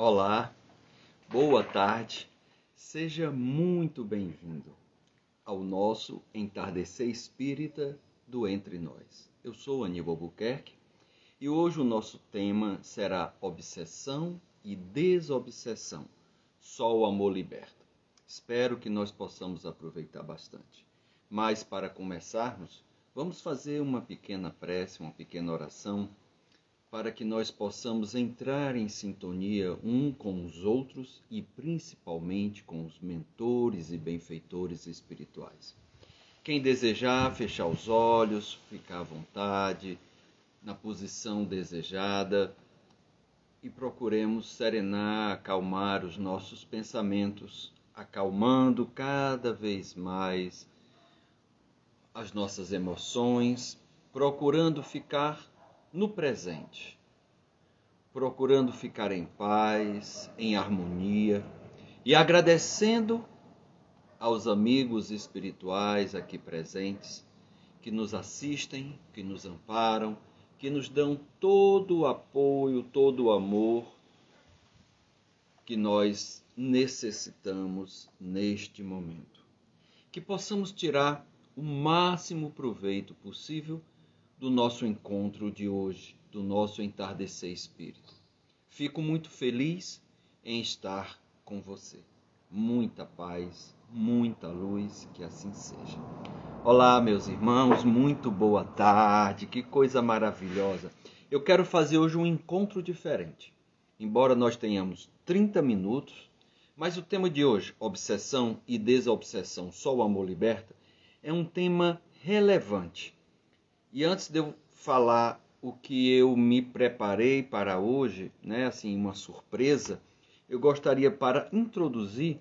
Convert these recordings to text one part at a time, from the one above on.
Olá, boa tarde, seja muito bem-vindo ao nosso entardecer espírita do Entre Nós. Eu sou Aníbal Buquerque e hoje o nosso tema será obsessão e desobsessão. Só o amor liberta. Espero que nós possamos aproveitar bastante. Mas para começarmos, vamos fazer uma pequena prece, uma pequena oração para que nós possamos entrar em sintonia um com os outros e principalmente com os mentores e benfeitores espirituais. Quem desejar fechar os olhos, ficar à vontade, na posição desejada e procuremos serenar, acalmar os nossos pensamentos, acalmando cada vez mais as nossas emoções, procurando ficar no presente, procurando ficar em paz, em harmonia e agradecendo aos amigos espirituais aqui presentes que nos assistem, que nos amparam, que nos dão todo o apoio, todo o amor que nós necessitamos neste momento. Que possamos tirar o máximo proveito possível do nosso encontro de hoje, do nosso entardecer espírito. Fico muito feliz em estar com você. Muita paz, muita luz, que assim seja. Olá, meus irmãos, muito boa tarde, que coisa maravilhosa. Eu quero fazer hoje um encontro diferente. Embora nós tenhamos 30 minutos, mas o tema de hoje, obsessão e desobsessão, só o amor liberta, é um tema relevante e antes de eu falar o que eu me preparei para hoje, né, assim, uma surpresa, eu gostaria para introduzir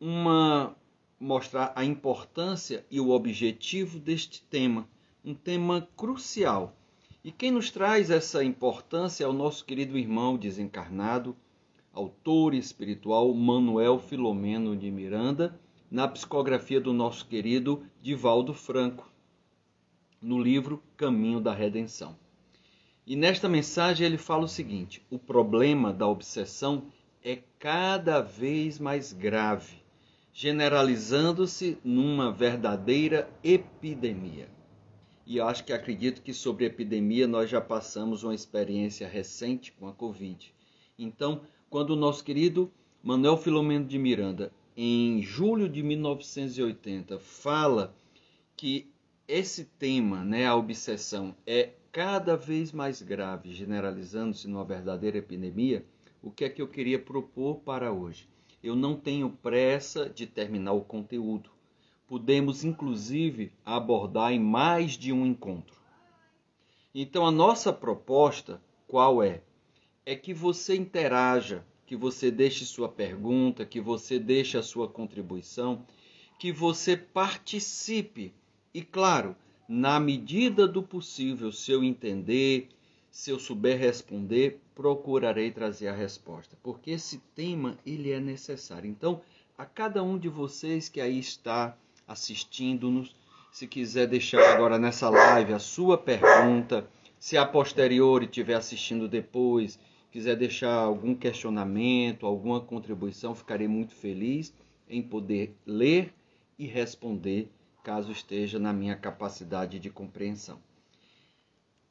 uma mostrar a importância e o objetivo deste tema, um tema crucial. E quem nos traz essa importância é o nosso querido irmão desencarnado, autor espiritual Manuel Filomeno de Miranda, na psicografia do nosso querido Divaldo Franco no livro Caminho da Redenção. E nesta mensagem ele fala o seguinte: o problema da obsessão é cada vez mais grave, generalizando-se numa verdadeira epidemia. E acho que acredito que sobre epidemia nós já passamos uma experiência recente com a Covid. Então, quando o nosso querido Manuel Filomeno de Miranda, em julho de 1980, fala que esse tema, né, a obsessão, é cada vez mais grave, generalizando-se numa verdadeira epidemia, o que é que eu queria propor para hoje? Eu não tenho pressa de terminar o conteúdo. Podemos, inclusive, abordar em mais de um encontro. Então, a nossa proposta, qual é? É que você interaja, que você deixe sua pergunta, que você deixe a sua contribuição, que você participe e claro, na medida do possível, se eu entender, se eu souber responder, procurarei trazer a resposta, porque esse tema ele é necessário. Então, a cada um de vocês que aí está assistindo-nos, se quiser deixar agora nessa live a sua pergunta, se a posteriori estiver assistindo depois, quiser deixar algum questionamento, alguma contribuição, ficarei muito feliz em poder ler e responder caso esteja na minha capacidade de compreensão.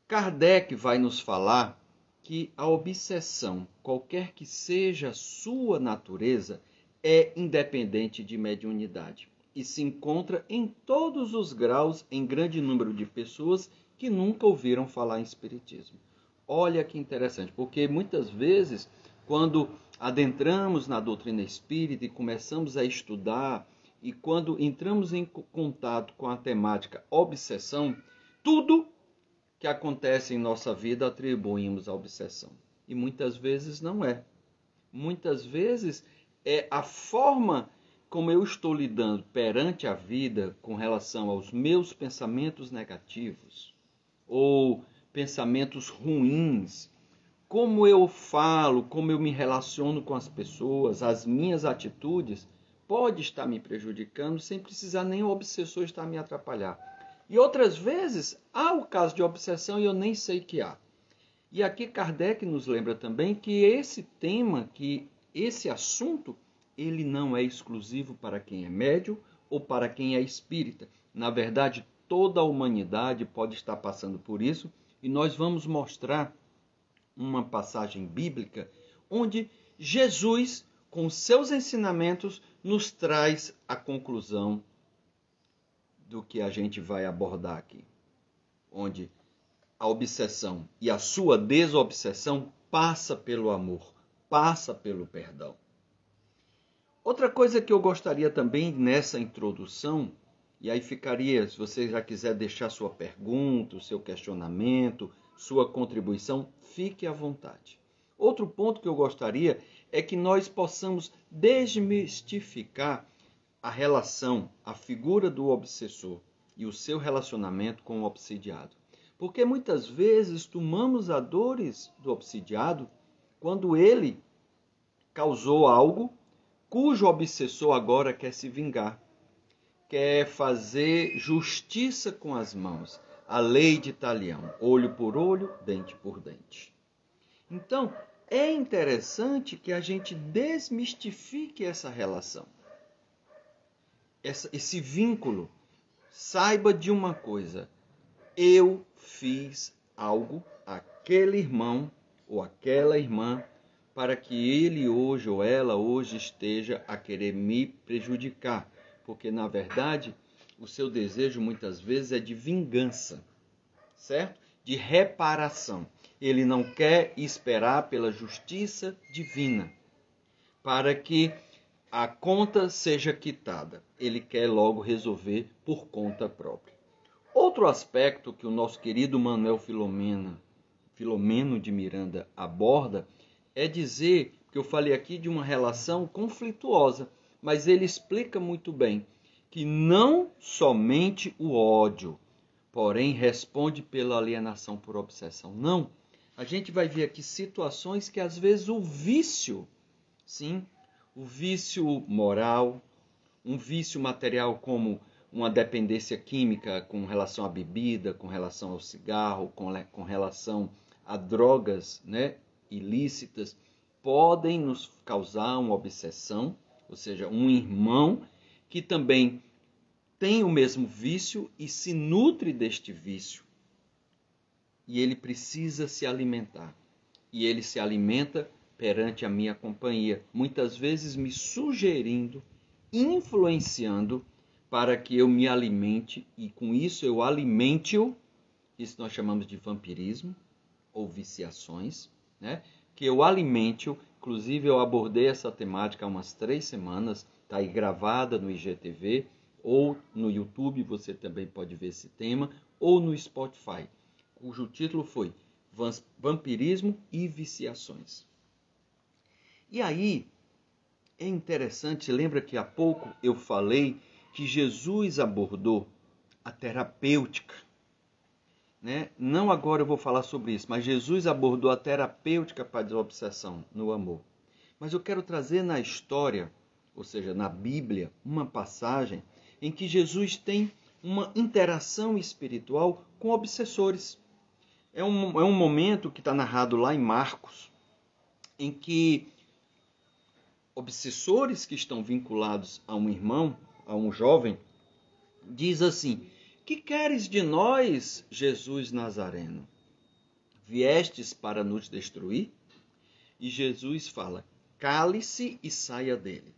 Kardec vai nos falar que a obsessão, qualquer que seja a sua natureza, é independente de mediunidade e se encontra em todos os graus em grande número de pessoas que nunca ouviram falar em espiritismo. Olha que interessante, porque muitas vezes quando adentramos na doutrina espírita e começamos a estudar e quando entramos em contato com a temática obsessão, tudo que acontece em nossa vida atribuímos à obsessão. E muitas vezes não é. Muitas vezes é a forma como eu estou lidando perante a vida com relação aos meus pensamentos negativos ou pensamentos ruins, como eu falo, como eu me relaciono com as pessoas, as minhas atitudes pode estar me prejudicando sem precisar nem o obsessor estar me atrapalhar. E outras vezes há o caso de obsessão e eu nem sei que há. E aqui Kardec nos lembra também que esse tema, que esse assunto, ele não é exclusivo para quem é médio ou para quem é espírita. Na verdade, toda a humanidade pode estar passando por isso, e nós vamos mostrar uma passagem bíblica onde Jesus, com seus ensinamentos, nos traz a conclusão do que a gente vai abordar aqui. Onde a obsessão e a sua desobsessão passa pelo amor, passa pelo perdão. Outra coisa que eu gostaria também nessa introdução, e aí ficaria, se você já quiser deixar sua pergunta, seu questionamento, sua contribuição, fique à vontade. Outro ponto que eu gostaria é que nós possamos desmistificar a relação, a figura do obsessor e o seu relacionamento com o obsidiado. Porque muitas vezes tomamos a dores do obsidiado quando ele causou algo cujo obsessor agora quer se vingar, quer fazer justiça com as mãos, a lei de Talião, olho por olho, dente por dente. Então, é interessante que a gente desmistifique essa relação, essa, esse vínculo. Saiba de uma coisa: eu fiz algo àquele irmão ou aquela irmã para que ele hoje ou ela hoje esteja a querer me prejudicar, porque na verdade o seu desejo muitas vezes é de vingança, certo? De reparação. Ele não quer esperar pela justiça divina para que a conta seja quitada. Ele quer logo resolver por conta própria. Outro aspecto que o nosso querido Manuel Filomena, Filomeno de Miranda aborda é dizer que eu falei aqui de uma relação conflituosa, mas ele explica muito bem que não somente o ódio, porém responde pela alienação por obsessão. Não, a gente vai ver aqui situações que às vezes o vício, sim, o vício moral, um vício material como uma dependência química com relação à bebida, com relação ao cigarro, com, com relação a drogas né, ilícitas, podem nos causar uma obsessão, ou seja, um irmão que também tem o mesmo vício e se nutre deste vício e ele precisa se alimentar. E ele se alimenta perante a minha companhia, muitas vezes me sugerindo, influenciando para que eu me alimente e com isso eu alimente-o. Isso nós chamamos de vampirismo ou viciações, né? Que eu alimente-o. Inclusive eu abordei essa temática há umas três semanas, está aí gravada no IGTV ou no YouTube, você também pode ver esse tema, ou no Spotify cujo título foi Vampirismo e Viciações. E aí, é interessante, lembra que há pouco eu falei que Jesus abordou a terapêutica. Né? Não agora eu vou falar sobre isso, mas Jesus abordou a terapêutica para a desobsessão no amor. Mas eu quero trazer na história, ou seja, na Bíblia, uma passagem em que Jesus tem uma interação espiritual com obsessores. É um, é um momento que está narrado lá em Marcos, em que obsessores que estão vinculados a um irmão, a um jovem, diz assim: Que queres de nós, Jesus Nazareno? Viestes para nos destruir? E Jesus fala: Cale-se e saia dele.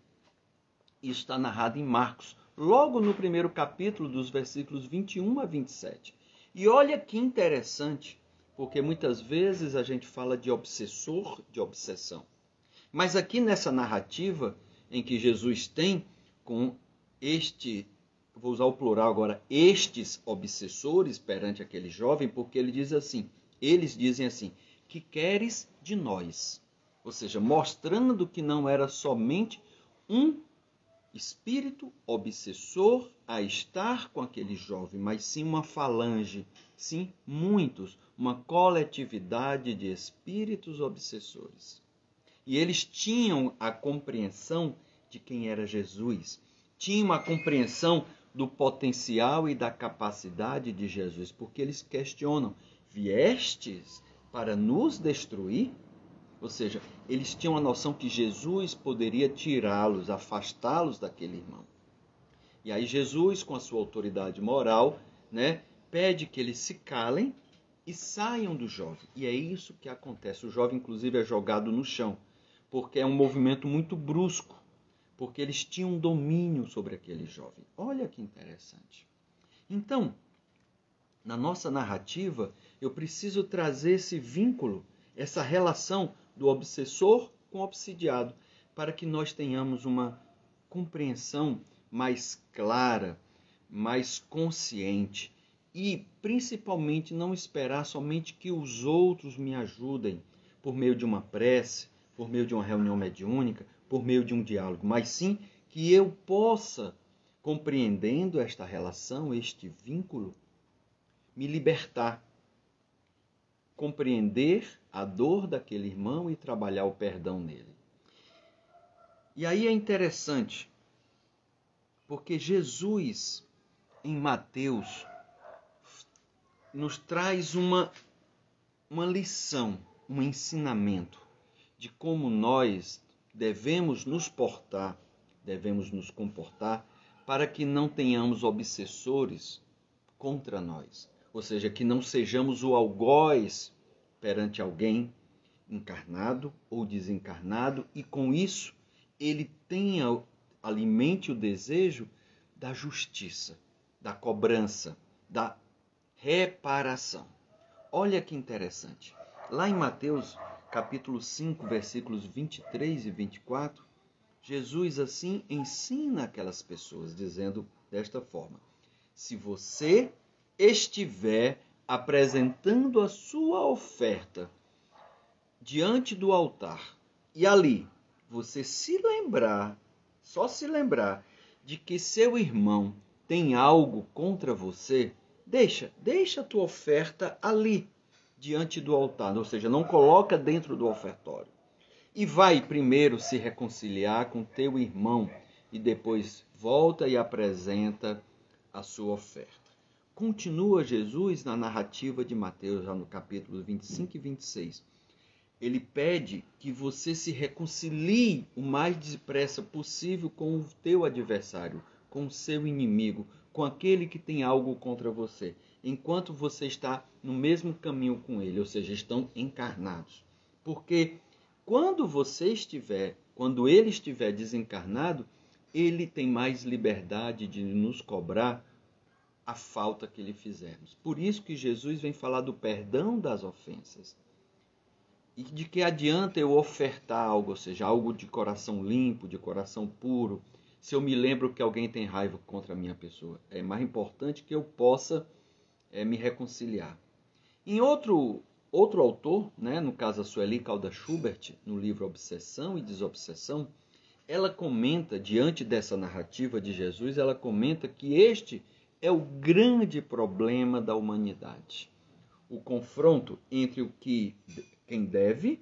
Isso está narrado em Marcos, logo no primeiro capítulo, dos versículos 21 a 27. E olha que interessante porque muitas vezes a gente fala de obsessor, de obsessão. Mas aqui nessa narrativa em que Jesus tem com este, vou usar o plural agora, estes obsessores perante aquele jovem, porque ele diz assim, eles dizem assim, que queres de nós? Ou seja, mostrando que não era somente um espírito obsessor a estar com aquele jovem, mas sim uma falange, sim muitos, uma coletividade de espíritos obsessores. E eles tinham a compreensão de quem era Jesus, tinham a compreensão do potencial e da capacidade de Jesus, porque eles questionam: viestes para nos destruir? Ou seja, eles tinham a noção que Jesus poderia tirá-los, afastá-los daquele irmão. E aí Jesus, com a sua autoridade moral, né, pede que eles se calem e saiam do jovem. E é isso que acontece. O jovem, inclusive, é jogado no chão, porque é um movimento muito brusco, porque eles tinham domínio sobre aquele jovem. Olha que interessante. Então, na nossa narrativa, eu preciso trazer esse vínculo, essa relação do obsessor com o obsidiado, para que nós tenhamos uma compreensão mais clara, mais consciente e principalmente não esperar somente que os outros me ajudem por meio de uma prece, por meio de uma reunião mediúnica, por meio de um diálogo, mas sim que eu possa, compreendendo esta relação, este vínculo, me libertar, compreender a dor daquele irmão e trabalhar o perdão nele. E aí é interessante, porque Jesus, em Mateus, nos traz uma, uma lição, um ensinamento de como nós devemos nos portar, devemos nos comportar para que não tenhamos obsessores contra nós, ou seja, que não sejamos o algoz perante alguém encarnado ou desencarnado e com isso ele tenha alimente o desejo da justiça, da cobrança, da reparação. Olha que interessante. Lá em Mateus, capítulo 5, versículos 23 e 24, Jesus assim ensina aquelas pessoas dizendo desta forma: Se você estiver apresentando a sua oferta diante do altar e ali você se lembrar, só se lembrar de que seu irmão tem algo contra você, deixa, deixa a tua oferta ali diante do altar, ou seja, não coloca dentro do ofertório. E vai primeiro se reconciliar com teu irmão e depois volta e apresenta a sua oferta. Continua Jesus na narrativa de Mateus, já no capítulo 25 e 26. Ele pede que você se reconcilie o mais depressa possível com o teu adversário, com o seu inimigo, com aquele que tem algo contra você, enquanto você está no mesmo caminho com ele, ou seja, estão encarnados. Porque quando você estiver, quando ele estiver desencarnado, ele tem mais liberdade de nos cobrar a falta que lhe fizermos. Por isso que Jesus vem falar do perdão das ofensas. E de que adianta eu ofertar algo, ou seja, algo de coração limpo, de coração puro, se eu me lembro que alguém tem raiva contra a minha pessoa. É mais importante que eu possa é, me reconciliar. Em outro, outro autor, né, no caso a Sueli Calda Schubert, no livro Obsessão e Desobsessão, ela comenta, diante dessa narrativa de Jesus, ela comenta que este é o grande problema da humanidade. O confronto entre o que quem deve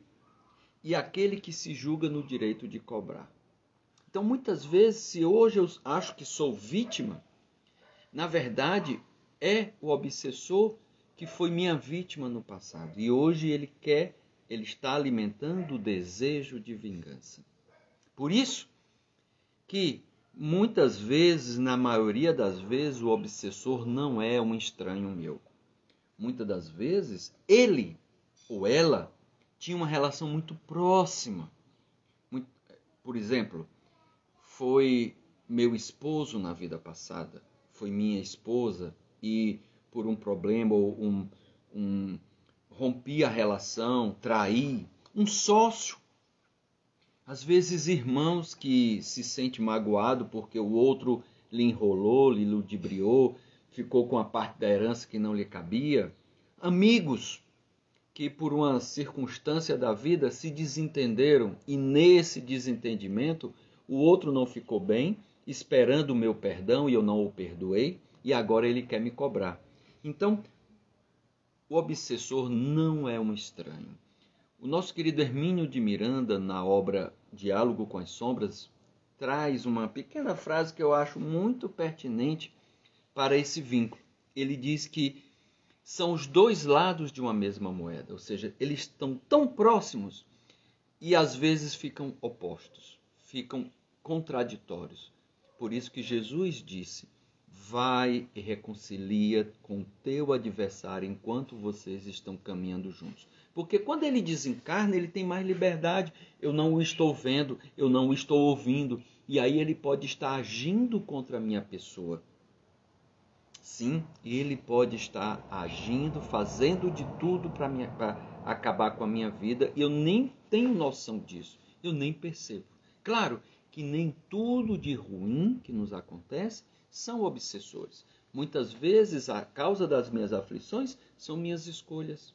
e aquele que se julga no direito de cobrar. Então, muitas vezes, se hoje eu acho que sou vítima, na verdade é o obsessor que foi minha vítima no passado e hoje ele quer, ele está alimentando o desejo de vingança. Por isso que Muitas vezes, na maioria das vezes, o obsessor não é um estranho meu. Muitas das vezes, ele ou ela tinha uma relação muito próxima. Por exemplo, foi meu esposo na vida passada, foi minha esposa e por um problema ou um, um rompi a relação, traí, um sócio às vezes, irmãos que se sente magoado porque o outro lhe enrolou, lhe ludibriou, ficou com a parte da herança que não lhe cabia. Amigos que, por uma circunstância da vida, se desentenderam e, nesse desentendimento, o outro não ficou bem, esperando o meu perdão e eu não o perdoei, e agora ele quer me cobrar. Então, o obsessor não é um estranho. O nosso querido Hermínio de Miranda, na obra Diálogo com as Sombras, traz uma pequena frase que eu acho muito pertinente para esse vínculo. Ele diz que são os dois lados de uma mesma moeda, ou seja, eles estão tão próximos e às vezes ficam opostos, ficam contraditórios. Por isso que Jesus disse: vai e reconcilia com teu adversário enquanto vocês estão caminhando juntos. Porque quando ele desencarna, ele tem mais liberdade. Eu não o estou vendo, eu não o estou ouvindo. E aí ele pode estar agindo contra a minha pessoa. Sim, ele pode estar agindo, fazendo de tudo para acabar com a minha vida. E eu nem tenho noção disso. Eu nem percebo. Claro que nem tudo de ruim que nos acontece são obsessores. Muitas vezes a causa das minhas aflições são minhas escolhas.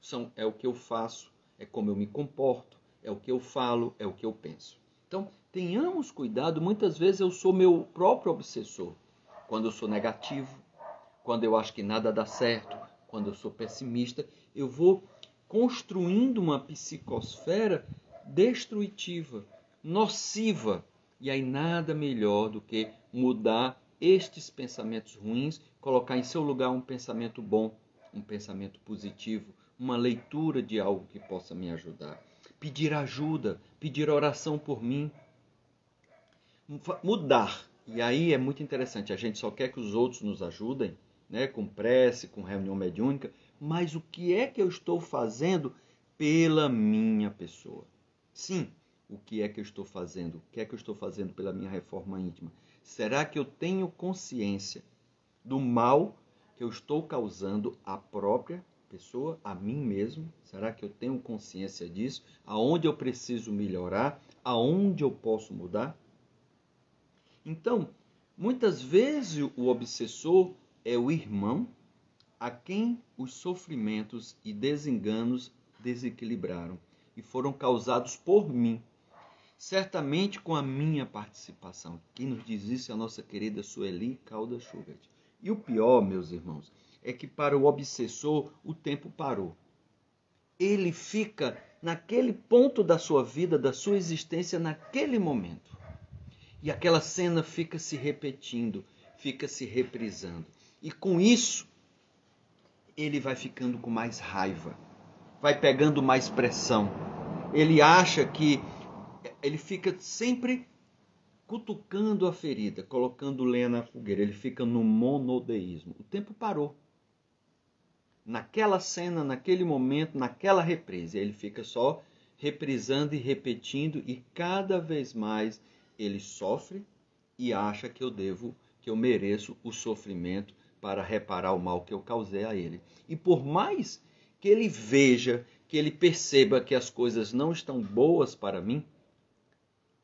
São é o que eu faço, é como eu me comporto, é o que eu falo, é o que eu penso. Então, tenhamos cuidado, muitas vezes eu sou meu próprio obsessor. Quando eu sou negativo, quando eu acho que nada dá certo, quando eu sou pessimista, eu vou construindo uma psicosfera destrutiva, nociva. E aí nada melhor do que mudar estes pensamentos ruins, colocar em seu lugar um pensamento bom, um pensamento positivo, uma leitura de algo que possa me ajudar. Pedir ajuda, pedir oração por mim. Mudar. E aí é muito interessante, a gente só quer que os outros nos ajudem, né, com prece, com reunião mediúnica, mas o que é que eu estou fazendo pela minha pessoa? Sim, o que é que eu estou fazendo? O que é que eu estou fazendo pela minha reforma íntima? Será que eu tenho consciência do mal que eu estou causando à própria pessoa, a mim mesmo? Será que eu tenho consciência disso? Aonde eu preciso melhorar? Aonde eu posso mudar? Então, muitas vezes o obsessor é o irmão a quem os sofrimentos e desenganos desequilibraram e foram causados por mim certamente com a minha participação. Quem nos diz isso é a nossa querida Sueli Calda Schubert. E o pior, meus irmãos, é que para o obsessor o tempo parou. Ele fica naquele ponto da sua vida, da sua existência, naquele momento. E aquela cena fica se repetindo, fica se reprisando. E com isso, ele vai ficando com mais raiva, vai pegando mais pressão. Ele acha que ele fica sempre cutucando a ferida, colocando lenha na fogueira. Ele fica no monodeísmo. O tempo parou. Naquela cena, naquele momento, naquela represa, ele fica só reprisando e repetindo e cada vez mais ele sofre e acha que eu devo, que eu mereço o sofrimento para reparar o mal que eu causei a ele. E por mais que ele veja, que ele perceba que as coisas não estão boas para mim,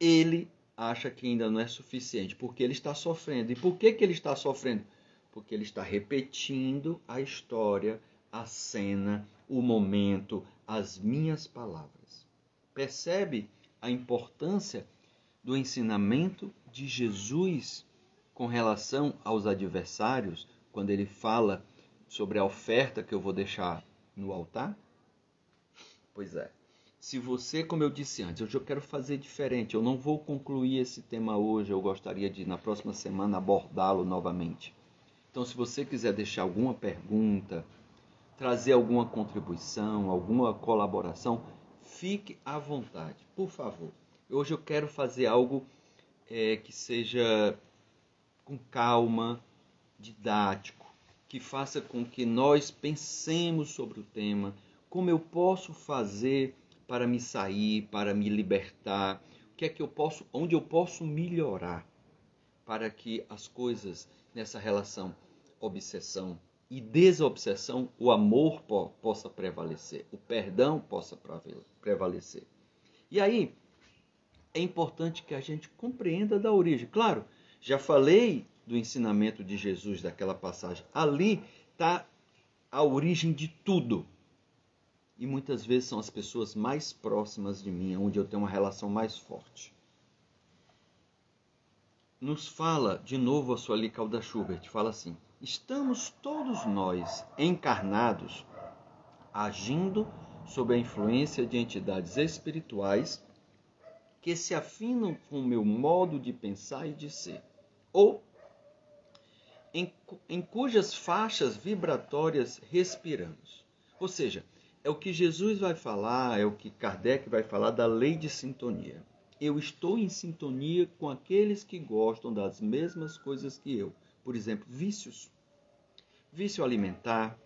ele acha que ainda não é suficiente, porque ele está sofrendo. E por que, que ele está sofrendo? Porque ele está repetindo a história, a cena, o momento, as minhas palavras. Percebe a importância do ensinamento de Jesus com relação aos adversários, quando ele fala sobre a oferta que eu vou deixar no altar? Pois é. Se você, como eu disse antes, eu quero fazer diferente, eu não vou concluir esse tema hoje, eu gostaria de, na próxima semana, abordá-lo novamente. Então, se você quiser deixar alguma pergunta, trazer alguma contribuição, alguma colaboração, fique à vontade, por favor. Hoje eu quero fazer algo é, que seja com calma, didático, que faça com que nós pensemos sobre o tema, como eu posso fazer para me sair, para me libertar? O que é que eu posso, onde eu posso melhorar para que as coisas nessa relação obsessão e desobsessão, o amor po possa prevalecer, o perdão possa prevalecer. E aí é importante que a gente compreenda da origem. Claro, já falei do ensinamento de Jesus daquela passagem. Ali está a origem de tudo e muitas vezes são as pessoas mais próximas de mim, onde eu tenho uma relação mais forte. Nos fala de novo a Sueli Calda Schubert, fala assim: estamos todos nós encarnados agindo sob a influência de entidades espirituais que se afinam com o meu modo de pensar e de ser, ou em, em cujas faixas vibratórias respiramos. Ou seja, é o que Jesus vai falar, é o que Kardec vai falar da lei de sintonia. Eu estou em sintonia com aqueles que gostam das mesmas coisas que eu. Por exemplo, vícios. Vício alimentar,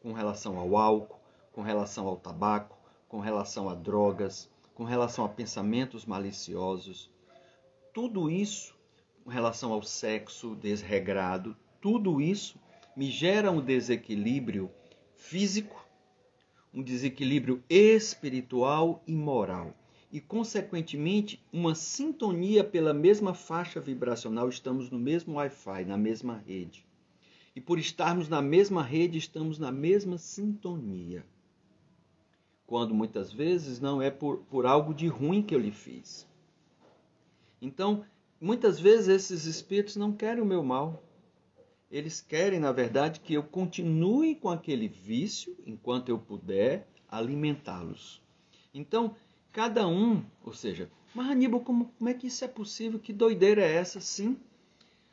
com relação ao álcool, com relação ao tabaco, com relação a drogas, com relação a pensamentos maliciosos. Tudo isso, com relação ao sexo desregrado, tudo isso me gera um desequilíbrio físico, um desequilíbrio espiritual e moral. E, consequentemente, uma sintonia pela mesma faixa vibracional, estamos no mesmo Wi-Fi, na mesma rede. E por estarmos na mesma rede, estamos na mesma sintonia. Quando muitas vezes não é por, por algo de ruim que eu lhe fiz. Então, muitas vezes esses espíritos não querem o meu mal, eles querem, na verdade, que eu continue com aquele vício enquanto eu puder alimentá-los. Então, cada um, ou seja, mas Aníbal, como, como é que isso é possível? Que doideira é essa? Sim,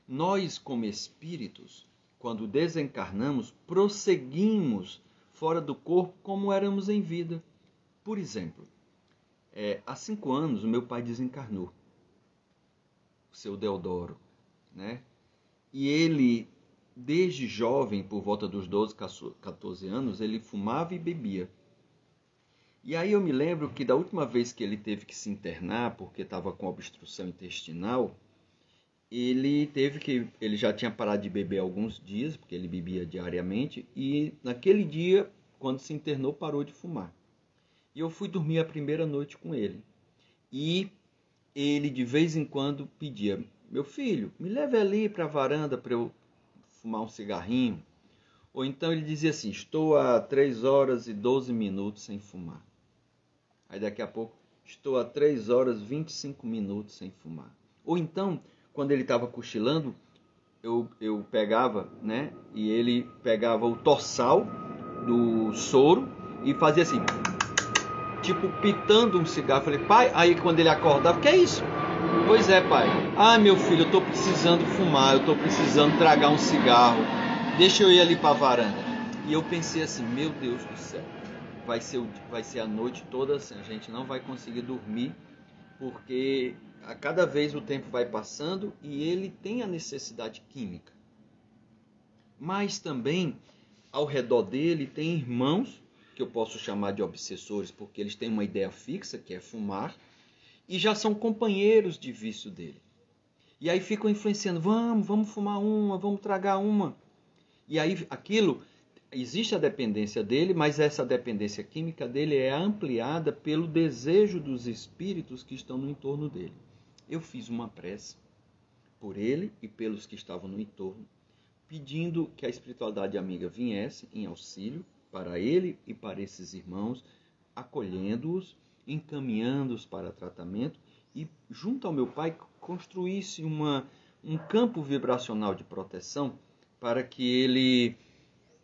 nós, como espíritos, quando desencarnamos, prosseguimos fora do corpo como éramos em vida. Por exemplo, é, há cinco anos o meu pai desencarnou, o seu Deodoro, né? E ele desde jovem, por volta dos 12, 14 anos, ele fumava e bebia. E aí eu me lembro que da última vez que ele teve que se internar porque estava com obstrução intestinal, ele teve que ele já tinha parado de beber alguns dias, porque ele bebia diariamente, e naquele dia, quando se internou, parou de fumar. E eu fui dormir a primeira noite com ele. E ele de vez em quando pedia: "Meu filho, me leve ali para a varanda para eu fumar um cigarrinho. Ou então ele dizia assim: Estou há 3 horas e 12 minutos sem fumar. Aí daqui a pouco, estou há 3 horas e 25 minutos sem fumar. Ou então, quando ele estava cochilando, eu, eu pegava, né? E ele pegava o torsal do soro e fazia assim, tipo pitando um cigarro. falei, pai, aí quando ele acordava, que é isso? Pois é, pai. Ah, meu filho, eu tô precisando fumar, eu tô precisando tragar um cigarro. Deixa eu ir ali para a varanda. E eu pensei assim, meu Deus do céu. Vai ser, vai ser a noite toda assim, a gente não vai conseguir dormir, porque a cada vez o tempo vai passando e ele tem a necessidade química. Mas também ao redor dele tem irmãos que eu posso chamar de obsessores, porque eles têm uma ideia fixa, que é fumar, e já são companheiros de vício dele. E aí ficam influenciando, vamos, vamos fumar uma, vamos tragar uma. E aí aquilo, existe a dependência dele, mas essa dependência química dele é ampliada pelo desejo dos espíritos que estão no entorno dele. Eu fiz uma prece por ele e pelos que estavam no entorno, pedindo que a espiritualidade amiga viesse em auxílio para ele e para esses irmãos, acolhendo-os encaminhando-os para tratamento e, junto ao meu pai, construísse uma, um campo vibracional de proteção para que ele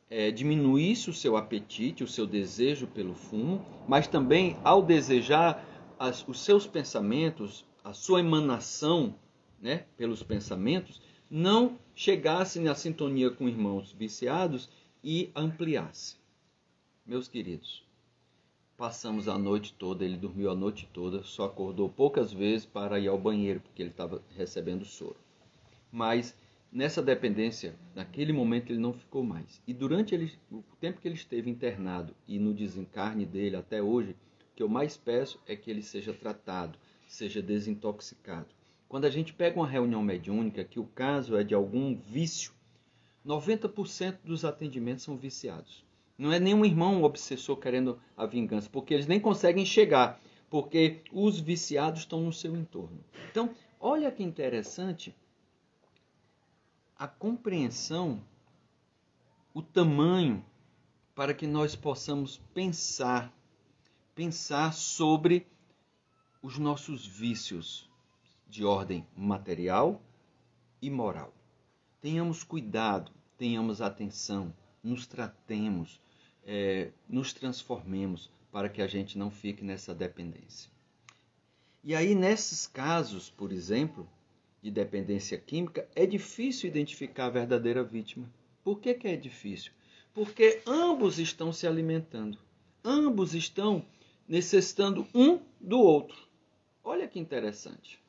é, diminuísse o seu apetite, o seu desejo pelo fumo, mas também, ao desejar as, os seus pensamentos, a sua emanação né, pelos pensamentos, não chegasse na sintonia com irmãos viciados e ampliasse. Meus queridos, Passamos a noite toda, ele dormiu a noite toda, só acordou poucas vezes para ir ao banheiro, porque ele estava recebendo soro. Mas nessa dependência, naquele momento ele não ficou mais. E durante ele, o tempo que ele esteve internado e no desencarne dele até hoje, o que eu mais peço é que ele seja tratado, seja desintoxicado. Quando a gente pega uma reunião mediúnica que o caso é de algum vício, 90% dos atendimentos são viciados. Não é nenhum irmão obsessor querendo a vingança, porque eles nem conseguem chegar, porque os viciados estão no seu entorno. Então, olha que interessante a compreensão, o tamanho para que nós possamos pensar, pensar sobre os nossos vícios de ordem material e moral. Tenhamos cuidado, tenhamos atenção, nos tratemos, é, nos transformemos para que a gente não fique nessa dependência. E aí, nesses casos, por exemplo, de dependência química, é difícil identificar a verdadeira vítima. Por que, que é difícil? Porque ambos estão se alimentando, ambos estão necessitando um do outro. Olha que interessante.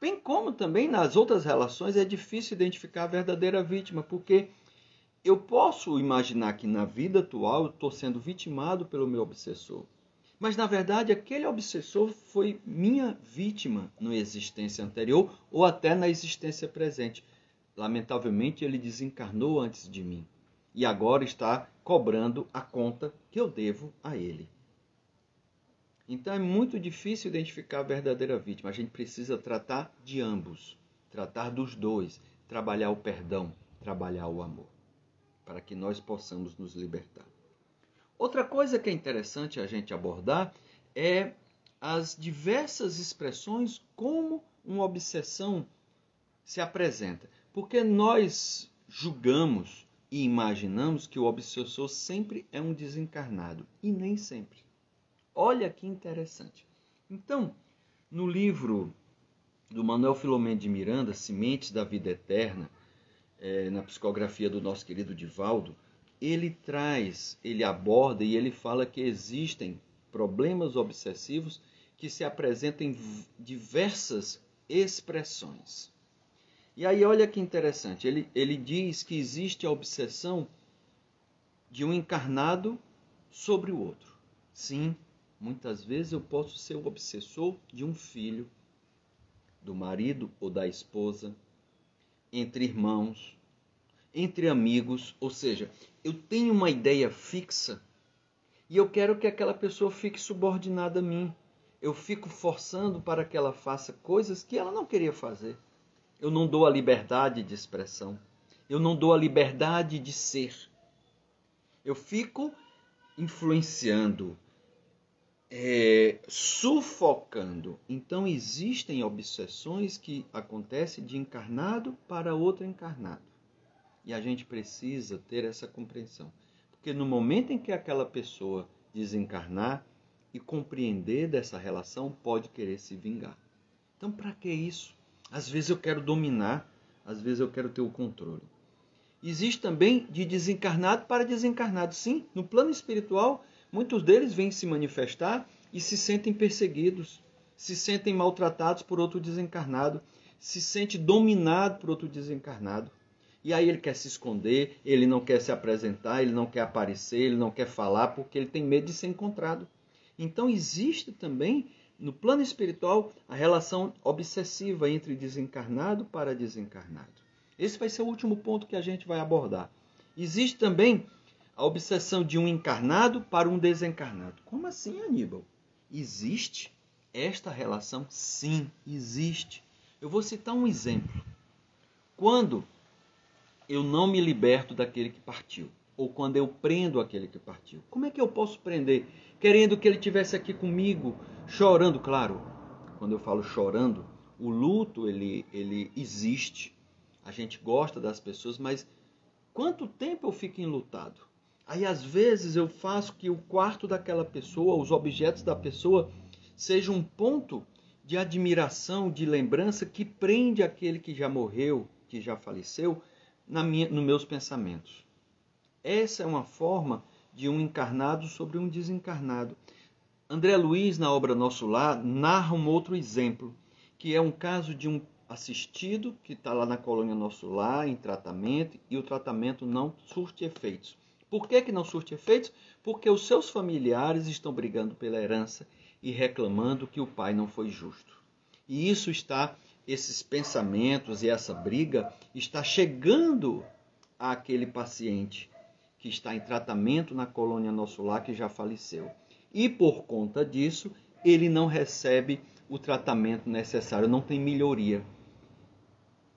Bem como também nas outras relações é difícil identificar a verdadeira vítima, porque eu posso imaginar que na vida atual eu estou sendo vitimado pelo meu obsessor. Mas na verdade aquele obsessor foi minha vítima na existência anterior ou até na existência presente. Lamentavelmente ele desencarnou antes de mim e agora está cobrando a conta que eu devo a ele. Então é muito difícil identificar a verdadeira vítima. A gente precisa tratar de ambos, tratar dos dois, trabalhar o perdão, trabalhar o amor, para que nós possamos nos libertar. Outra coisa que é interessante a gente abordar é as diversas expressões como uma obsessão se apresenta. Porque nós julgamos e imaginamos que o obsessor sempre é um desencarnado e nem sempre. Olha que interessante. Então, no livro do Manuel Filomeno de Miranda, Sementes da Vida Eterna, é, na psicografia do nosso querido Divaldo, ele traz, ele aborda e ele fala que existem problemas obsessivos que se apresentam em diversas expressões. E aí, olha que interessante, ele, ele diz que existe a obsessão de um encarnado sobre o outro. Sim, muitas vezes eu posso ser o obsessor de um filho, do marido ou da esposa, entre irmãos, entre amigos, ou seja, eu tenho uma ideia fixa e eu quero que aquela pessoa fique subordinada a mim. Eu fico forçando para que ela faça coisas que ela não queria fazer. Eu não dou a liberdade de expressão. Eu não dou a liberdade de ser. Eu fico influenciando, é, sufocando. Então existem obsessões que acontecem de encarnado para outro encarnado. E a gente precisa ter essa compreensão. Porque no momento em que aquela pessoa desencarnar e compreender dessa relação, pode querer se vingar. Então, para que isso? Às vezes eu quero dominar, às vezes eu quero ter o controle. Existe também de desencarnado para desencarnado. Sim, no plano espiritual, muitos deles vêm se manifestar e se sentem perseguidos, se sentem maltratados por outro desencarnado, se sente dominado por outro desencarnado. E aí ele quer se esconder, ele não quer se apresentar, ele não quer aparecer, ele não quer falar porque ele tem medo de ser encontrado. Então existe também no plano espiritual a relação obsessiva entre desencarnado para desencarnado. Esse vai ser o último ponto que a gente vai abordar. Existe também a obsessão de um encarnado para um desencarnado. Como assim, Aníbal? Existe esta relação? Sim, existe. Eu vou citar um exemplo. Quando eu não me liberto daquele que partiu. Ou quando eu prendo aquele que partiu. Como é que eu posso prender? Querendo que ele tivesse aqui comigo, chorando, claro. Quando eu falo chorando, o luto ele, ele existe. A gente gosta das pessoas, mas quanto tempo eu fico enlutado? Aí às vezes eu faço que o quarto daquela pessoa, os objetos da pessoa, seja um ponto de admiração, de lembrança que prende aquele que já morreu, que já faleceu, na minha, nos meus pensamentos. Essa é uma forma de um encarnado sobre um desencarnado. André Luiz, na obra Nosso Lar, narra um outro exemplo, que é um caso de um assistido que está lá na colônia Nosso Lar, em tratamento, e o tratamento não surte efeitos. Por que, que não surte efeitos? Porque os seus familiares estão brigando pela herança e reclamando que o pai não foi justo. E isso está esses pensamentos e essa briga está chegando àquele paciente que está em tratamento na colônia Nosso Lar, que já faleceu. E por conta disso, ele não recebe o tratamento necessário, não tem melhoria.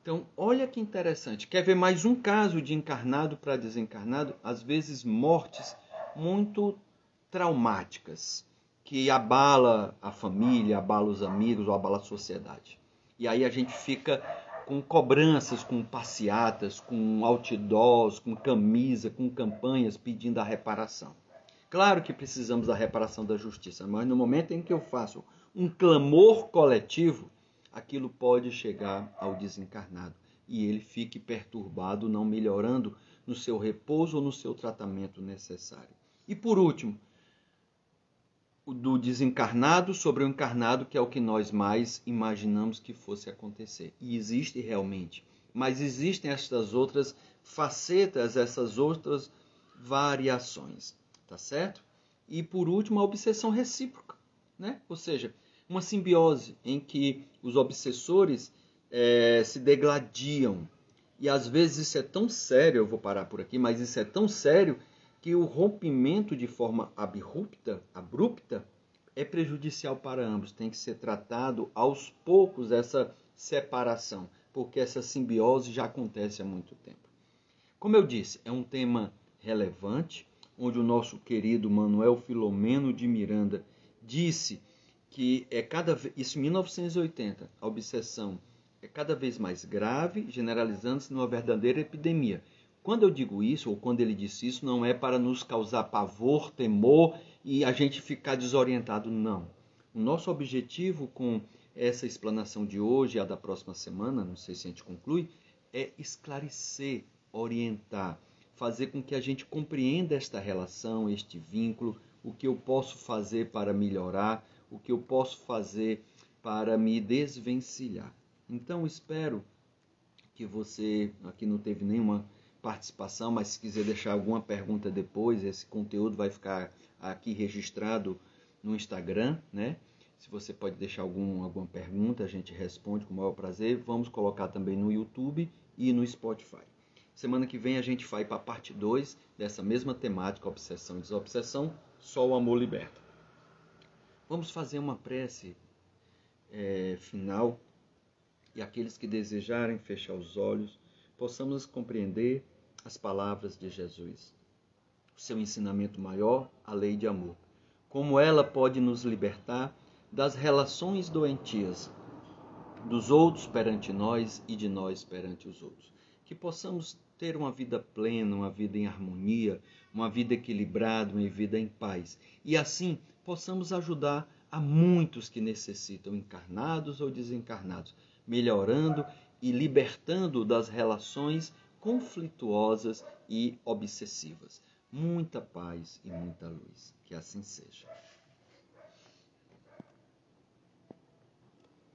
Então, olha que interessante. Quer ver mais um caso de encarnado para desencarnado? Às vezes, mortes muito traumáticas, que abala a família, abala os amigos ou abala a sociedade. E aí a gente fica com cobranças, com passeatas, com outdoors, com camisa, com campanhas pedindo a reparação. Claro que precisamos da reparação da justiça, mas no momento em que eu faço um clamor coletivo, aquilo pode chegar ao desencarnado e ele fique perturbado, não melhorando no seu repouso ou no seu tratamento necessário. E por último, o do desencarnado sobre o encarnado, que é o que nós mais imaginamos que fosse acontecer. E existe realmente. Mas existem estas outras facetas, essas outras variações, tá certo? E por último, a obsessão recíproca, né? Ou seja, uma simbiose em que os obsessores é, se degladiam. E às vezes isso é tão sério, eu vou parar por aqui, mas isso é tão sério que o rompimento de forma abrupta, abrupta é prejudicial para ambos. Tem que ser tratado aos poucos essa separação, porque essa simbiose já acontece há muito tempo. Como eu disse, é um tema relevante, onde o nosso querido Manuel Filomeno de Miranda disse que é cada isso em 1980, a obsessão é cada vez mais grave, generalizando-se numa verdadeira epidemia. Quando eu digo isso, ou quando ele disse isso, não é para nos causar pavor, temor e a gente ficar desorientado, não. O nosso objetivo com essa explanação de hoje a da próxima semana, não sei se a gente conclui, é esclarecer, orientar, fazer com que a gente compreenda esta relação, este vínculo, o que eu posso fazer para melhorar, o que eu posso fazer para me desvencilhar. Então, espero que você aqui não teve nenhuma participação, mas se quiser deixar alguma pergunta depois, esse conteúdo vai ficar aqui registrado no Instagram, né? Se você pode deixar algum, alguma pergunta, a gente responde com o maior prazer. Vamos colocar também no YouTube e no Spotify. Semana que vem a gente vai para a parte 2 dessa mesma temática, obsessão e desobsessão, só o amor liberta. Vamos fazer uma prece é, final e aqueles que desejarem fechar os olhos possamos compreender as palavras de Jesus, o seu ensinamento maior, a lei de amor. Como ela pode nos libertar das relações doentias dos outros perante nós e de nós perante os outros. Que possamos ter uma vida plena, uma vida em harmonia, uma vida equilibrada, uma vida em paz. E assim possamos ajudar a muitos que necessitam, encarnados ou desencarnados, melhorando e libertando das relações conflituosas e obsessivas. Muita paz e muita luz. Que assim seja.